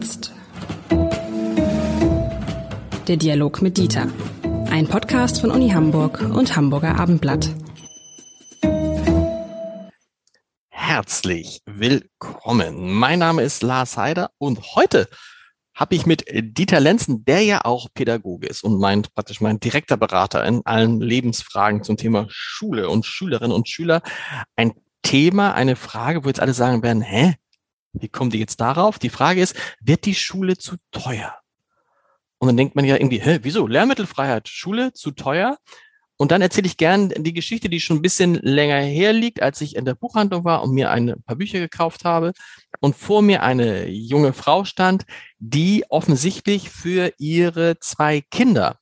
jetzt. Der Dialog mit Dieter. Ein Podcast von Uni Hamburg und Hamburger Abendblatt. Herzlich willkommen. Mein Name ist Lars Heider und heute habe ich mit Dieter Lenzen, der ja auch Pädagoge ist und mein, praktisch mein direkter Berater in allen Lebensfragen zum Thema Schule und Schülerinnen und Schüler, ein Thema, eine Frage, wo jetzt alle sagen werden, hä, wie kommen die jetzt darauf? Die Frage ist, wird die Schule zu teuer? Und dann denkt man ja irgendwie, hä, wieso? Lehrmittelfreiheit, Schule zu teuer? Und dann erzähle ich gern die Geschichte, die schon ein bisschen länger her liegt, als ich in der Buchhandlung war und mir ein paar Bücher gekauft habe. Und vor mir eine junge Frau stand, die offensichtlich für ihre zwei Kinder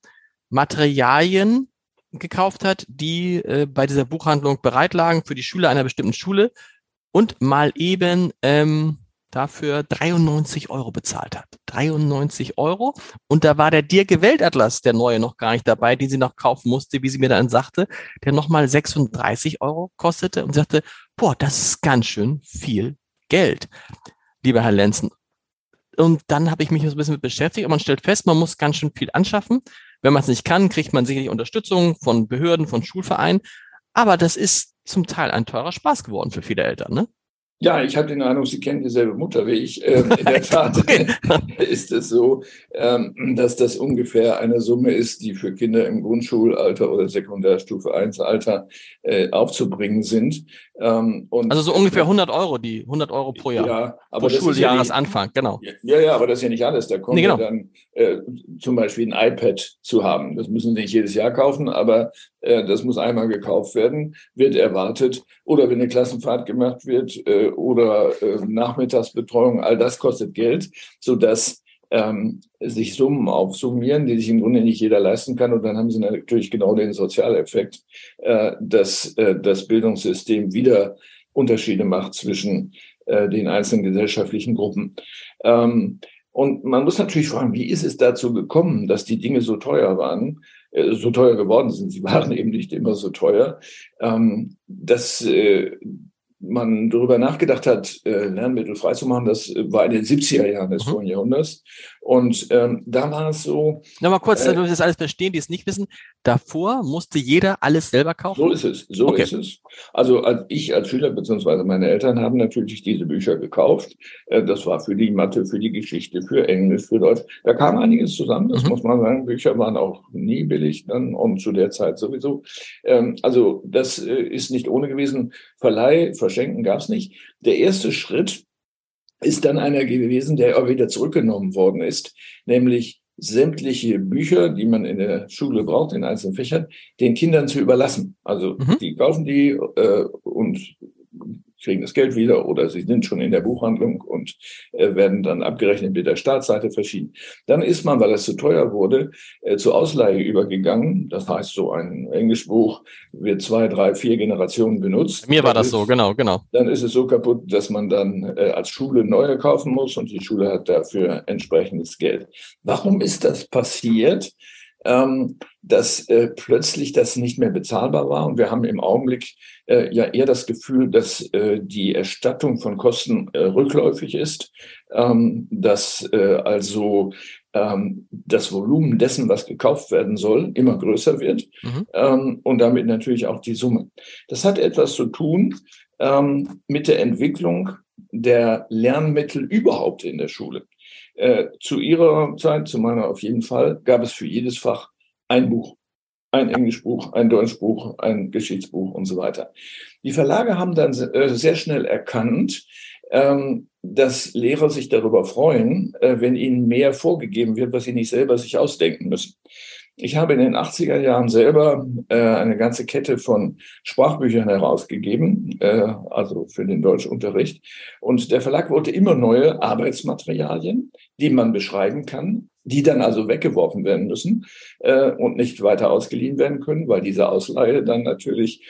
Materialien gekauft hat, die äh, bei dieser Buchhandlung bereit lagen für die Schüler einer bestimmten Schule und mal eben ähm, dafür 93 Euro bezahlt hat. 93 Euro. Und da war der Dirke Weltatlas, der neue, noch gar nicht dabei, den sie noch kaufen musste, wie sie mir dann sagte, der nochmal 36 Euro kostete und sagte, boah, das ist ganz schön viel Geld, lieber Herr Lenzen. Und dann habe ich mich so ein bisschen mit beschäftigt und man stellt fest, man muss ganz schön viel anschaffen. Wenn man es nicht kann, kriegt man sicherlich Unterstützung von Behörden, von Schulvereinen. Aber das ist zum Teil ein teurer Spaß geworden für viele Eltern, ne? Ja, ich habe den Eindruck, Sie kennen dieselbe Mutter wie ich. Ähm, in der Tat ist es so, ähm, dass das ungefähr eine Summe ist, die für Kinder im Grundschulalter oder Sekundärstufe 1 Alter äh, aufzubringen sind. Ähm, also so ungefähr 100 Euro, die 100 Euro pro Jahr. Ja, aber pro Schuljahresanfang, ja genau. Ja, ja, aber das ist ja nicht alles. Da kommt nee, genau. dann äh, zum Beispiel ein iPad zu haben. Das müssen Sie nicht jedes Jahr kaufen, aber äh, das muss einmal gekauft werden, wird erwartet. Oder wenn eine Klassenfahrt gemacht wird äh, oder äh, Nachmittagsbetreuung, all das kostet Geld, sodass ähm, sich Summen aufsummieren, die sich im Grunde nicht jeder leisten kann. Und dann haben sie natürlich genau den Sozialeffekt, äh, dass äh, das Bildungssystem wieder Unterschiede macht zwischen äh, den einzelnen gesellschaftlichen Gruppen. Ähm, und man muss natürlich fragen, wie ist es dazu gekommen, dass die Dinge so teuer waren, äh, so teuer geworden sind? Sie waren eben nicht immer so teuer. Ähm, dass äh, man darüber nachgedacht hat, äh, Lernmittel freizumachen, das war in den 70er Jahren des mhm. vorigen Jahrhunderts. Und ähm, da war es so. Nochmal kurz, äh, damit wir das alles verstehen, die es nicht wissen. Davor musste jeder alles selber kaufen? So ist es, so okay. ist es. Also als ich als Schüler beziehungsweise meine Eltern haben natürlich diese Bücher gekauft. Äh, das war für die Mathe, für die Geschichte, für Englisch, für Deutsch. Da kam einiges zusammen, das mhm. muss man sagen. Bücher waren auch nie billig dann und zu der Zeit sowieso. Ähm, also das äh, ist nicht ohne gewesen. Verleih, Verschenken gab es nicht. Der erste Schritt ist dann einer gewesen, der auch wieder zurückgenommen worden ist, nämlich sämtliche Bücher, die man in der Schule braucht, in einzelnen Fächern, den Kindern zu überlassen. Also mhm. die kaufen die äh, und kriegen das Geld wieder oder sie sind schon in der Buchhandlung und äh, werden dann abgerechnet mit der Startseite verschieden. Dann ist man, weil es zu teuer wurde, äh, zur Ausleihe übergegangen. Das heißt, so ein Englischbuch wird zwei, drei, vier Generationen benutzt. Mir war das ist, so, genau, genau. Dann ist es so kaputt, dass man dann äh, als Schule neue kaufen muss und die Schule hat dafür entsprechendes Geld. Warum ist das passiert? ähm, dass äh, plötzlich das nicht mehr bezahlbar war. Und wir haben im Augenblick äh, ja eher das Gefühl, dass äh, die Erstattung von Kosten äh, rückläufig ist, ähm, dass äh, also ähm, das Volumen dessen, was gekauft werden soll, immer größer wird mhm. ähm, und damit natürlich auch die Summe. Das hat etwas zu tun ähm, mit der Entwicklung der Lernmittel überhaupt in der Schule. Äh, zu ihrer Zeit, zu meiner auf jeden Fall, gab es für jedes Fach ein Buch. Ein Englischbuch, ein Deutschbuch, ein Geschichtsbuch und so weiter. Die Verlage haben dann äh, sehr schnell erkannt, ähm, dass Lehrer sich darüber freuen, äh, wenn ihnen mehr vorgegeben wird, was sie nicht selber sich ausdenken müssen. Ich habe in den 80er Jahren selber äh, eine ganze Kette von Sprachbüchern herausgegeben, also für den Deutschunterricht. Und der Verlag wollte immer neue Arbeitsmaterialien, die man beschreiben kann, die dann also weggeworfen werden müssen äh, und nicht weiter ausgeliehen werden können, weil diese Ausleihe dann natürlich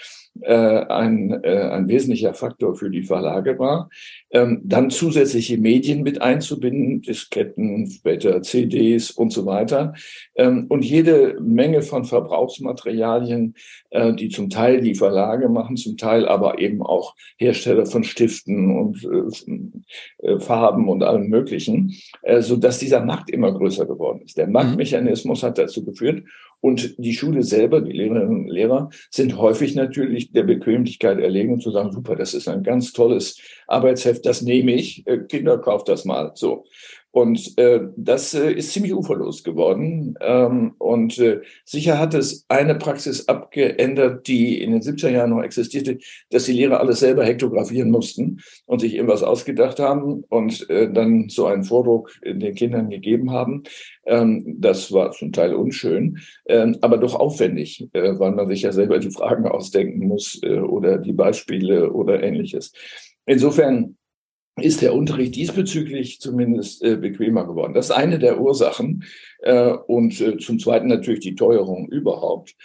ein, äh, ein wesentlicher Faktor für die Verlage war. Ähm, dann zusätzliche Medien mit einzubinden, Disketten, später CDs und so weiter. Ähm, und jede Menge von Verbrauchsmaterialien, äh, die zum Teil die Verlage machen, zum Teil aber eben auch Hersteller von Stiften und äh, äh Farben und allem Möglichen, äh, so dass dieser Markt immer größer geworden ist. Der mhm. Marktmechanismus hat dazu geführt und die Schule selber, die Lehrerinnen und Lehrer, sind häufig natürlich der Bequemlichkeit erlegen und zu sagen, super, das ist ein ganz tolles Arbeitsheft, das nehme ich, äh, Kinder, kauft das mal. So. Und äh, das äh, ist ziemlich uferlos geworden. Ähm, und äh, sicher hat es eine Praxis abgeändert, die in den 70er Jahren noch existierte, dass die Lehrer alles selber hektografieren mussten und sich irgendwas ausgedacht haben und äh, dann so einen Vordruck den Kindern gegeben haben. Ähm, das war zum Teil unschön, äh, aber doch aufwendig, äh, weil man sich ja selber die Fragen ausdenken muss äh, oder die Beispiele oder ähnliches. Insofern ist der Unterricht diesbezüglich zumindest äh, bequemer geworden. Das ist eine der Ursachen. Äh, und äh, zum Zweiten natürlich die Teuerung überhaupt,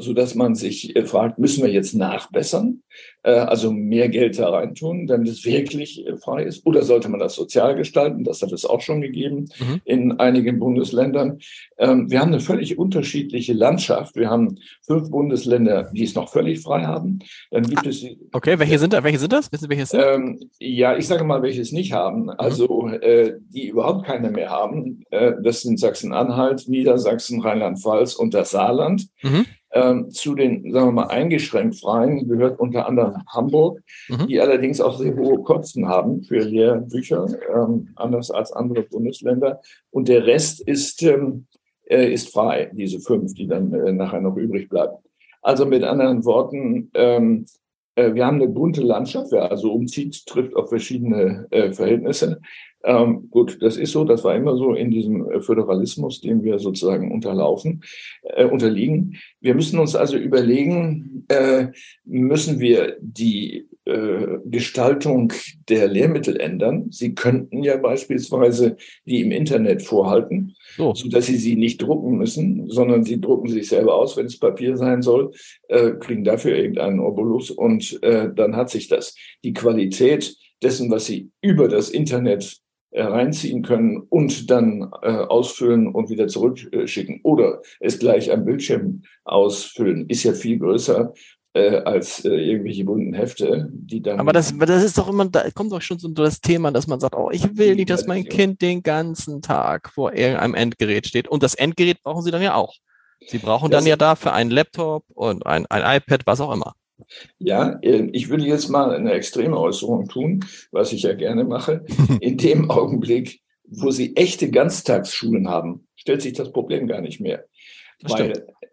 so dass man sich äh, fragt, müssen wir jetzt nachbessern, äh, also mehr Geld da reintun, damit es wirklich äh, frei ist, oder sollte man das sozial gestalten? Das hat es auch schon gegeben mhm. in einigen Bundesländern. Ähm, wir haben eine völlig unterschiedliche Landschaft. Wir haben fünf Bundesländer, die es noch völlig frei haben. Dann gibt es okay, welche sind da? Welche sind das? Wissen Sie, welche sind? Ähm, ja, ich sage mal, welche es nicht haben. Mhm. Also die überhaupt keine mehr haben. das sind Sachsen Sachsen-Anhalt, Niedersachsen, Rheinland-Pfalz und das Saarland. Mhm. Ähm, zu den, sagen wir mal, eingeschränkt Freien gehört unter anderem Hamburg, mhm. die allerdings auch sehr hohe Kosten haben für Lehrbücher, ähm, anders als andere Bundesländer. Und der Rest ist, ähm, äh, ist frei, diese fünf, die dann äh, nachher noch übrig bleiben. Also mit anderen Worten, ähm, äh, wir haben eine bunte Landschaft. Wer also umzieht, trifft auf verschiedene äh, Verhältnisse. Ähm, gut, das ist so, das war immer so in diesem äh, Föderalismus, dem wir sozusagen unterlaufen, äh, unterliegen. Wir müssen uns also überlegen, äh, müssen wir die äh, Gestaltung der Lehrmittel ändern? Sie könnten ja beispielsweise die im Internet vorhalten, so. dass sie sie nicht drucken müssen, sondern sie drucken sich selber aus, wenn es Papier sein soll, äh, kriegen dafür irgendeinen Obolus und äh, dann hat sich das. Die Qualität dessen, was sie über das Internet reinziehen können und dann äh, ausfüllen und wieder zurückschicken oder es gleich am Bildschirm ausfüllen, ist ja viel größer äh, als äh, irgendwelche bunten Hefte, die dann. Aber das, das ist doch immer, da kommt doch schon so das Thema, dass man sagt, oh, ich will nicht, dass mein Kind den ganzen Tag vor irgendeinem Endgerät steht. Und das Endgerät brauchen sie dann ja auch. Sie brauchen das dann ja dafür einen Laptop und ein, ein iPad, was auch immer. Ja, äh, ich würde jetzt mal eine extreme Äußerung tun, was ich ja gerne mache. In dem Augenblick, wo Sie echte Ganztagsschulen haben, stellt sich das Problem gar nicht mehr.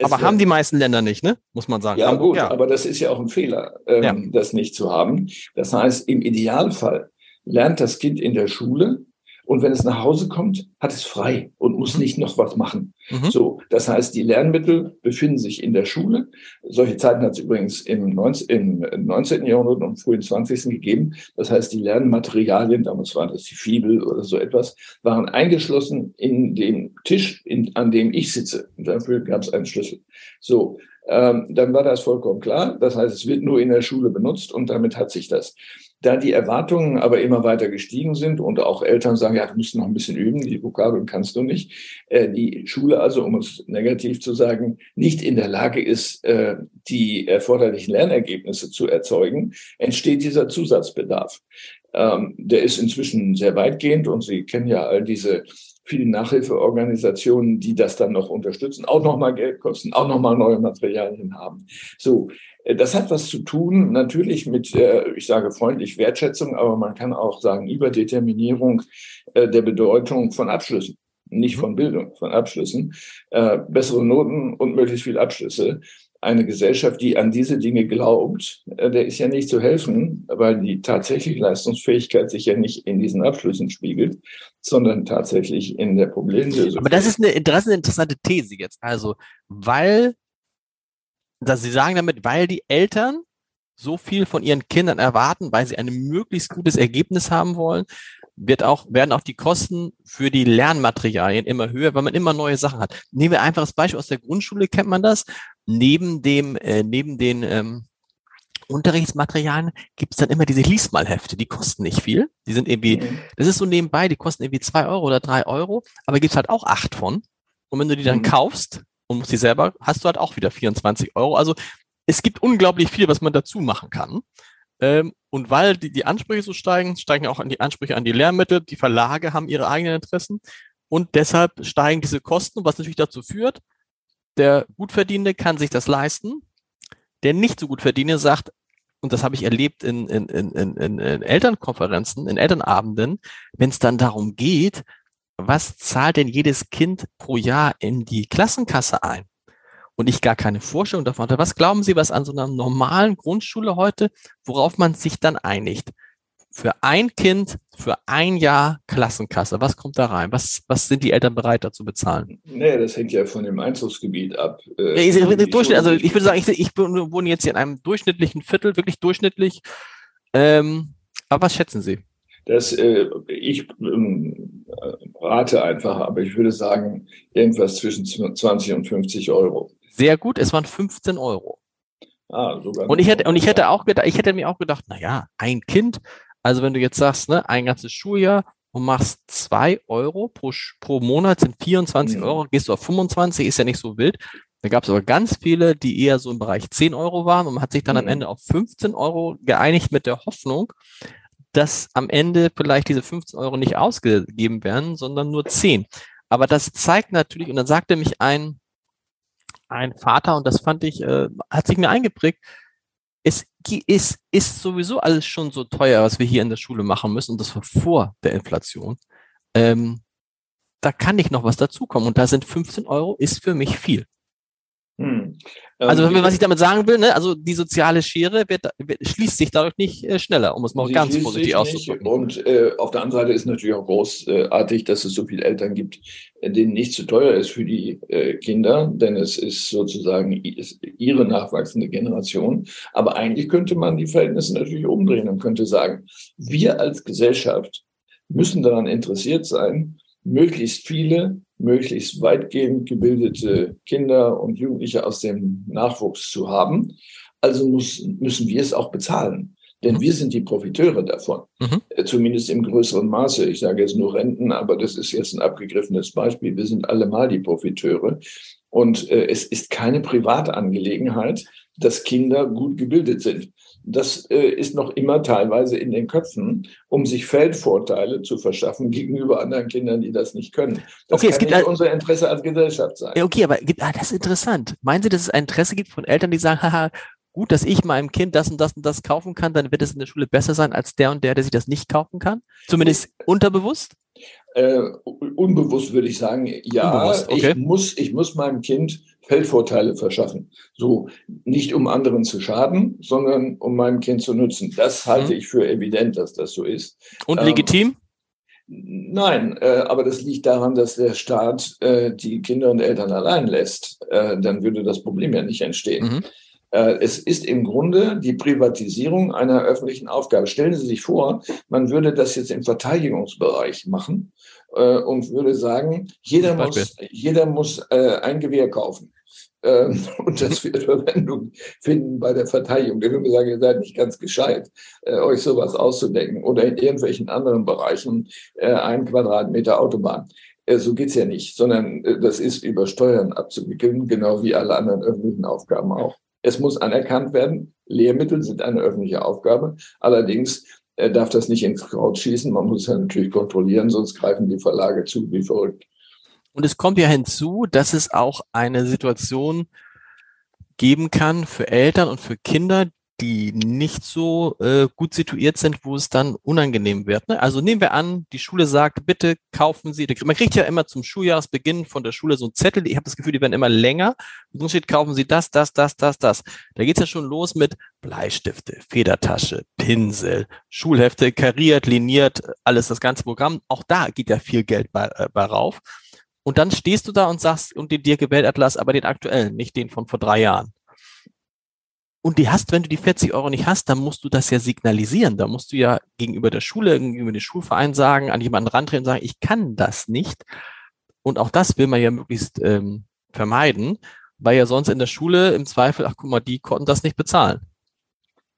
aber haben die meisten Länder nicht, ne? Muss man sagen. Ja, gut, ja. aber das ist ja auch ein Fehler, ähm, ja. das nicht zu haben. Das heißt, im Idealfall lernt das Kind in der Schule und wenn es nach Hause kommt, hat es frei und muss mhm. nicht noch was machen. Mhm. So, das heißt, die Lernmittel befinden sich in der Schule. Solche Zeiten hat es übrigens im 19, im 19. Jahrhundert und frühen 20. gegeben. Das heißt, die Lernmaterialien, damals waren das die Fibel oder so etwas, waren eingeschlossen in den Tisch, in, an dem ich sitze. Und dafür gab es einen Schlüssel. So, ähm, dann war das vollkommen klar. Das heißt, es wird nur in der Schule benutzt und damit hat sich das. Da die Erwartungen aber immer weiter gestiegen sind und auch Eltern sagen, ja, du musst noch ein bisschen üben, die Vokabeln kannst du nicht, äh, die Schule also, um es negativ zu sagen, nicht in der Lage ist, äh, die erforderlichen Lernergebnisse zu erzeugen, entsteht dieser Zusatzbedarf. Ähm, der ist inzwischen sehr weitgehend und Sie kennen ja all diese vielen Nachhilfeorganisationen, die das dann noch unterstützen, auch nochmal Geld kosten, auch nochmal neue Materialien haben. So, äh, das hat was zu tun, natürlich mit, äh, ich sage freundlich Wertschätzung, aber man kann auch sagen Überdeterminierung äh, der Bedeutung von Abschlüssen nicht mhm. von Bildung, von Abschlüssen, bessere Noten und möglichst viele Abschlüsse eine Gesellschaft, die an diese Dinge glaubt, äh, der ist ja nicht zu helfen, weil die tatsächliche Leistungsfähigkeit sich ja nicht in diesen Abschlüssen spiegelt, sondern tatsächlich in der Problemlösung. Aber das ist eine, das ist eine interessante These jetzt. Also, weil, dass Sie sagen damit, weil die Eltern so viel von ihren Kindern erwarten, weil sie ein möglichst gutes Ergebnis haben wollen, wird auch, werden auch die Kosten für die Lernmaterialien immer höher, weil man immer neue Sachen hat. Nehmen wir einfach das Beispiel aus der Grundschule, kennt man das. Neben dem, äh, neben den, ähm, Unterrichtsmaterialien gibt es dann immer diese Liesmalhefte, die kosten nicht viel. Die sind irgendwie, mhm. das ist so nebenbei, die kosten irgendwie zwei Euro oder drei Euro, aber gibt es halt auch acht von. Und wenn du die dann mhm. kaufst und musst die selber, hast du halt auch wieder 24 Euro. Also es gibt unglaublich viel, was man dazu machen kann. Ähm, und weil die, die Ansprüche so steigen, steigen auch die Ansprüche an die Lehrmittel. Die Verlage haben ihre eigenen Interessen. Und deshalb steigen diese Kosten, was natürlich dazu führt, der Gutverdienende kann sich das leisten. Der nicht so gut verdiene sagt, und das habe ich erlebt in, in, in, in, in Elternkonferenzen, in Elternabenden, wenn es dann darum geht, was zahlt denn jedes Kind pro Jahr in die Klassenkasse ein? Und ich gar keine Vorstellung davon hatte. Was glauben Sie, was an so einer normalen Grundschule heute, worauf man sich dann einigt? Für ein Kind, für ein Jahr Klassenkasse. Was kommt da rein? Was, was sind die Eltern bereit dazu bezahlen? Nee, das hängt ja von dem Einzugsgebiet ab. Äh, ja, Durchschnitt, also ich würde sagen, ich, ich wohne jetzt hier in einem durchschnittlichen Viertel, wirklich durchschnittlich. Ähm, aber was schätzen Sie? Das, äh, ich ähm, rate einfach, aber ich würde sagen, irgendwas zwischen 20 und 50 Euro. Sehr gut, es waren 15 Euro. Ah, sogar und ich hätte, und ich hätte auch gedacht, ich hätte mir auch gedacht, na ja, ein Kind, also wenn du jetzt sagst, ne, ein ganzes Schuljahr und machst zwei Euro pro, pro Monat sind 24 mhm. Euro, gehst du auf 25, ist ja nicht so wild. Da gab es aber ganz viele, die eher so im Bereich 10 Euro waren und man hat sich dann mhm. am Ende auf 15 Euro geeinigt mit der Hoffnung, dass am Ende vielleicht diese 15 Euro nicht ausgegeben werden, sondern nur 10. Aber das zeigt natürlich, und dann sagte mich ein, ein Vater, und das fand ich, äh, hat sich mir eingeprägt, es ist, ist sowieso alles schon so teuer, was wir hier in der Schule machen müssen, und das war vor der Inflation. Ähm, da kann nicht noch was dazukommen. Und da sind 15 Euro ist für mich viel. Hm. Also ähm, was ich damit sagen will, ne, also die soziale Schere wird, wird, schließt sich dadurch nicht äh, schneller, um es mal ganz vorsichtig auszudrücken. Und äh, auf der anderen Seite ist natürlich auch großartig, dass es so viele Eltern gibt, äh, denen nicht zu teuer ist für die äh, Kinder, denn es ist sozusagen ihre nachwachsende Generation. Aber eigentlich könnte man die Verhältnisse natürlich umdrehen und könnte sagen, wir als Gesellschaft müssen daran interessiert sein, möglichst viele möglichst weitgehend gebildete Kinder und Jugendliche aus dem Nachwuchs zu haben. Also muss, müssen wir es auch bezahlen. Denn mhm. wir sind die Profiteure davon, mhm. Äh, zumindest im größeren Maße. Ich sage jetzt nur Renten, aber das ist jetzt ein abgegriffenes Beispiel. Wir sind allemal die Profiteure. Und äh, es ist keine Privatangelegenheit, dass Kinder gut gebildet sind das äh, ist noch immer teilweise in den Köpfen, um sich Feldvorteile zu verschaffen gegenüber anderen Kindern, die das nicht können. Das okay, es gibt nicht unser Interesse als Gesellschaft sein. Okay, aber ah, das ist interessant. Meinen Sie, dass es ein Interesse gibt von Eltern, die sagen, haha, gut, dass ich meinem Kind das und das und das kaufen kann, dann wird es in der Schule besser sein als der und der, der sich das nicht kaufen kann? Zumindest unterbewusst? Äh, unbewusst würde ich sagen, ja, okay. ich, muss, ich muss meinem Kind Feldvorteile verschaffen. So nicht um anderen zu schaden, sondern um meinem Kind zu nutzen. Das halte mhm. ich für evident, dass das so ist. Und legitim? Ähm, nein, äh, aber das liegt daran, dass der Staat äh, die Kinder und Eltern allein lässt. Äh, dann würde das Problem ja nicht entstehen. Mhm. Äh, es ist im Grunde die Privatisierung einer öffentlichen Aufgabe. Stellen Sie sich vor, man würde das jetzt im Verteidigungsbereich machen äh, und würde sagen, jeder muss, jeder muss äh, ein Gewehr kaufen. Ähm, und das wird Verwendung finden bei der Verteidigung. Der würde sagen, ihr seid nicht ganz gescheit, euch sowas auszudenken. Oder in irgendwelchen anderen Bereichen äh, ein Quadratmeter Autobahn. So geht's ja nicht, sondern das ist über Steuern abzuwickeln, genau wie alle anderen öffentlichen Aufgaben auch. Es muss anerkannt werden, Lehrmittel sind eine öffentliche Aufgabe. Allerdings äh, darf das nicht ins Kraut schießen. Man muss ja natürlich kontrollieren, sonst greifen die Verlage zu wie verrückt. Und es kommt ja hinzu, dass es auch eine Situation geben kann für Eltern und für Kinder, die nicht so äh, gut situiert sind, wo es dann unangenehm wird. Ne? Also nehmen wir an, die Schule sagt, bitte kaufen Sie, man kriegt ja immer zum Schuljahresbeginn von der Schule so einen Zettel, ich habe das Gefühl, die werden immer länger. Und so steht, kaufen Sie das, das, das, das, das. Da geht's ja schon los mit Bleistifte, Federtasche, Pinsel, Schulhefte, kariert, liniert, alles das ganze Programm. Auch da geht ja viel Geld bei, äh, bei rauf. Und dann stehst du da und sagst, und den Dirk Weltatlas, aber den aktuellen, nicht den von vor drei Jahren. Und die hast, wenn du die 40 Euro nicht hast, dann musst du das ja signalisieren. Da musst du ja gegenüber der Schule, gegenüber dem Schulverein sagen, an jemanden rantreten und sagen, ich kann das nicht. Und auch das will man ja möglichst ähm, vermeiden, weil ja sonst in der Schule im Zweifel, ach guck mal, die konnten das nicht bezahlen.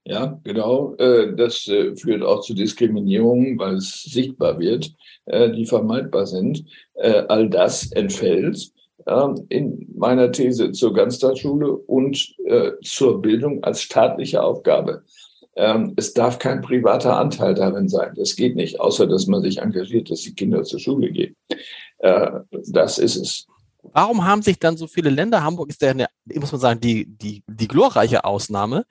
Ja, genau. Äh, das äh, führt auch zu Diskriminierungen, weil es sichtbar wird, äh, die vermeidbar sind. All das entfällt ähm, in meiner These zur Ganztagsschule und zur Bildung als staatliche Aufgabe. Ähm, es darf kein privater Anteil darin sein. Das geht nicht, außer dass man sich engagiert, dass die Kinder zur Schule gehen. Das ist es. Warum haben sich dann so viele Länder, Hamburg ist ja eine, muss man sagen, die, die, die glorreiche Ausnahme,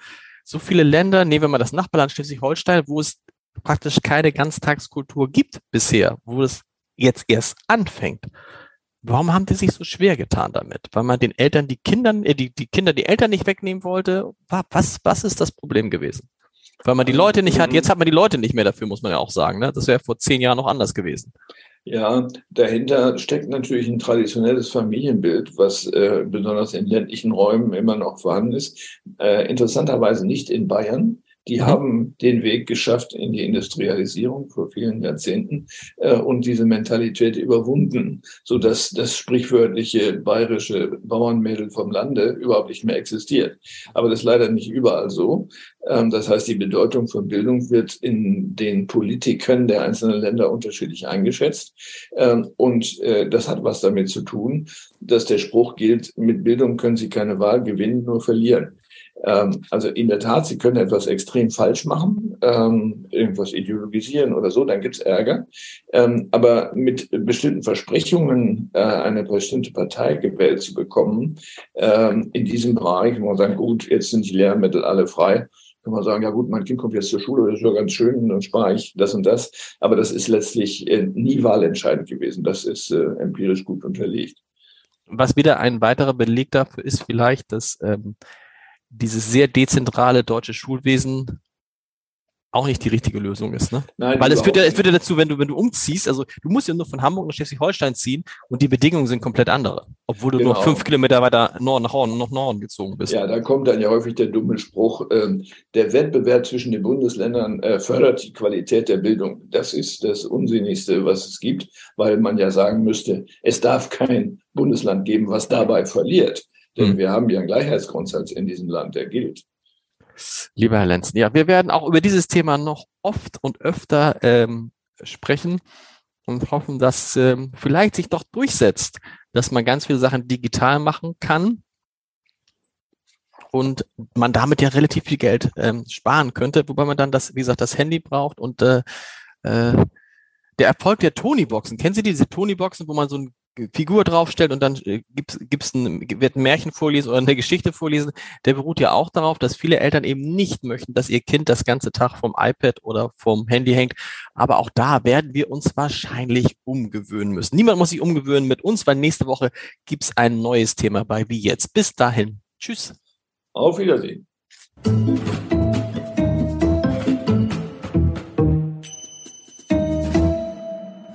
so viele Länder, nehmen wir mal das Nachbarland Schleswig-Holstein, wo es praktisch keine Ganztagskultur gibt bisher, wo es jetzt erst anfängt. Warum haben die sich so schwer getan damit? Weil man den Eltern die Kindern, äh, die, die Kinder die Eltern nicht wegnehmen wollte? Was, was ist das Problem gewesen? Weil man die Leute nicht hat, jetzt hat man die Leute nicht mehr dafür, muss man ja auch sagen. Ne? Das wäre vor zehn Jahren noch anders gewesen. Ja, dahinter steckt natürlich ein traditionelles Familienbild, was äh, besonders in ländlichen Räumen immer noch vorhanden ist. Äh, interessanterweise nicht in Bayern. Die mhm. haben den Weg geschafft in die Industrialisierung vor vielen Jahrzehnten äh, und diese Mentalität überwunden, so dass das sprichwörtliche bayerische Bauernmädel vom Lande überhaupt nicht mehr existiert. Aber das ist leider nicht überall so. Ähm, das heißt, die Bedeutung von Bildung wird in den Politikern der einzelnen Länder unterschiedlich eingeschätzt. Ähm, und äh, das hat was damit zu tun, dass der Spruch gilt, mit Bildung können Sie keine Wahl gewinnen, nur verlieren. Ähm, also in der Tat, Sie können etwas extrem falsch machen, ähm, irgendwas ideologisieren oder so, dann gibt's Ärger. Ähm, aber mit bestimmten Versprechungen äh, eine bestimmte Partei gewählt zu bekommen, ähm, in diesem Bereich, wo man sagt, gut, jetzt sind die Lehrmittel alle frei, kann man sagen, ja gut, mein Kind kommt jetzt zur Schule, das ist ja ganz schön, dann spare ich das und das. Aber das ist letztlich äh, nie wahlentscheidend gewesen. Das ist äh, empirisch gut unterlegt. Was wieder ein weiterer Beleg dafür ist vielleicht, dass ähm, dieses sehr dezentrale deutsche Schulwesen auch nicht die richtige Lösung ist, ne? Nein, Weil es führt, ja, es führt ja dazu, wenn du, wenn du umziehst, also du musst ja nur von Hamburg nach Schleswig-Holstein ziehen und die Bedingungen sind komplett andere, obwohl du genau. nur fünf Kilometer weiter Norden, nach Norden, nach Norden gezogen bist. Ja, da kommt dann ja häufig der dumme Spruch, äh, der Wettbewerb zwischen den Bundesländern äh, fördert die Qualität der Bildung. Das ist das Unsinnigste, was es gibt, weil man ja sagen müsste, es darf kein Bundesland geben, was dabei verliert. Denn mhm. wir haben ja einen Gleichheitsgrundsatz in diesem Land, der gilt. Lieber Herr Lenzen, ja, wir werden auch über dieses Thema noch oft und öfter ähm, sprechen und hoffen, dass ähm, vielleicht sich doch durchsetzt, dass man ganz viele Sachen digital machen kann und man damit ja relativ viel Geld ähm, sparen könnte, wobei man dann das, wie gesagt, das Handy braucht und äh, äh, der Erfolg der Tony-Boxen. Kennen Sie diese Tony-Boxen, wo man so ein Figur draufstellt und dann äh, gibt's, gibt's ein, wird ein Märchen vorlesen oder eine Geschichte vorlesen, der beruht ja auch darauf, dass viele Eltern eben nicht möchten, dass ihr Kind das ganze Tag vom iPad oder vom Handy hängt. Aber auch da werden wir uns wahrscheinlich umgewöhnen müssen. Niemand muss sich umgewöhnen mit uns, weil nächste Woche gibt's ein neues Thema bei Wie jetzt. Bis dahin. Tschüss. Auf Wiedersehen.